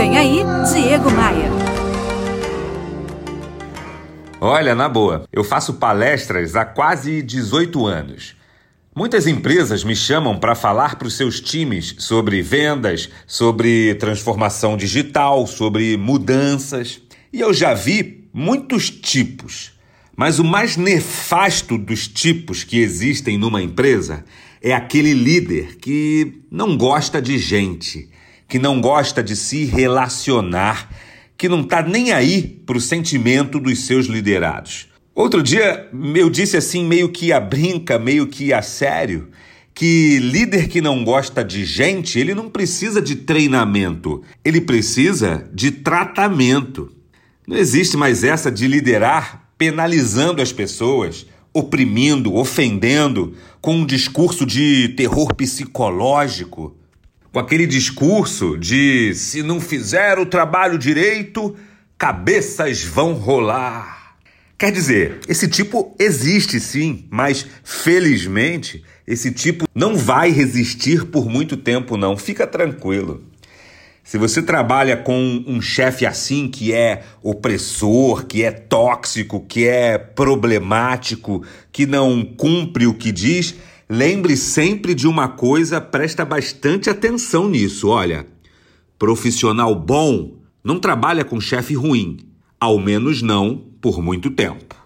Vem aí, Diego Maia. Olha, na boa, eu faço palestras há quase 18 anos. Muitas empresas me chamam para falar para os seus times sobre vendas, sobre transformação digital, sobre mudanças. E eu já vi muitos tipos. Mas o mais nefasto dos tipos que existem numa empresa é aquele líder que não gosta de gente, que não gosta de se relacionar, que não está nem aí para o sentimento dos seus liderados. Outro dia eu disse assim, meio que a brinca, meio que a sério, que líder que não gosta de gente, ele não precisa de treinamento, ele precisa de tratamento. Não existe mais essa de liderar penalizando as pessoas, oprimindo, ofendendo, com um discurso de terror psicológico, com aquele discurso de se não fizer o trabalho direito, cabeças vão rolar. Quer dizer, esse tipo existe sim, mas felizmente esse tipo não vai resistir por muito tempo, não. Fica tranquilo. Se você trabalha com um chefe assim que é opressor, que é tóxico, que é problemático, que não cumpre o que diz, lembre sempre de uma coisa, presta bastante atenção nisso. Olha, profissional bom não trabalha com chefe ruim, ao menos não por muito tempo.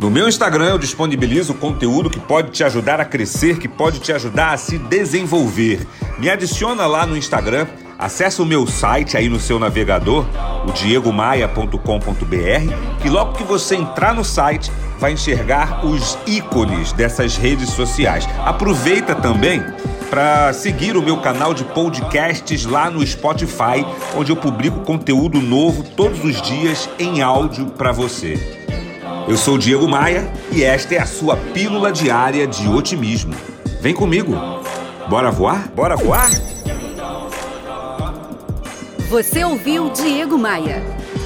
No meu Instagram eu disponibilizo conteúdo que pode te ajudar a crescer, que pode te ajudar a se desenvolver. Me adiciona lá no Instagram, acessa o meu site aí no seu navegador, o diegomaia.com.br, que logo que você entrar no site vai enxergar os ícones dessas redes sociais. Aproveita também para seguir o meu canal de podcasts lá no Spotify, onde eu publico conteúdo novo todos os dias em áudio para você. Eu sou Diego Maia e esta é a sua pílula diária de otimismo. Vem comigo. Bora voar? Bora voar? Você ouviu Diego Maia.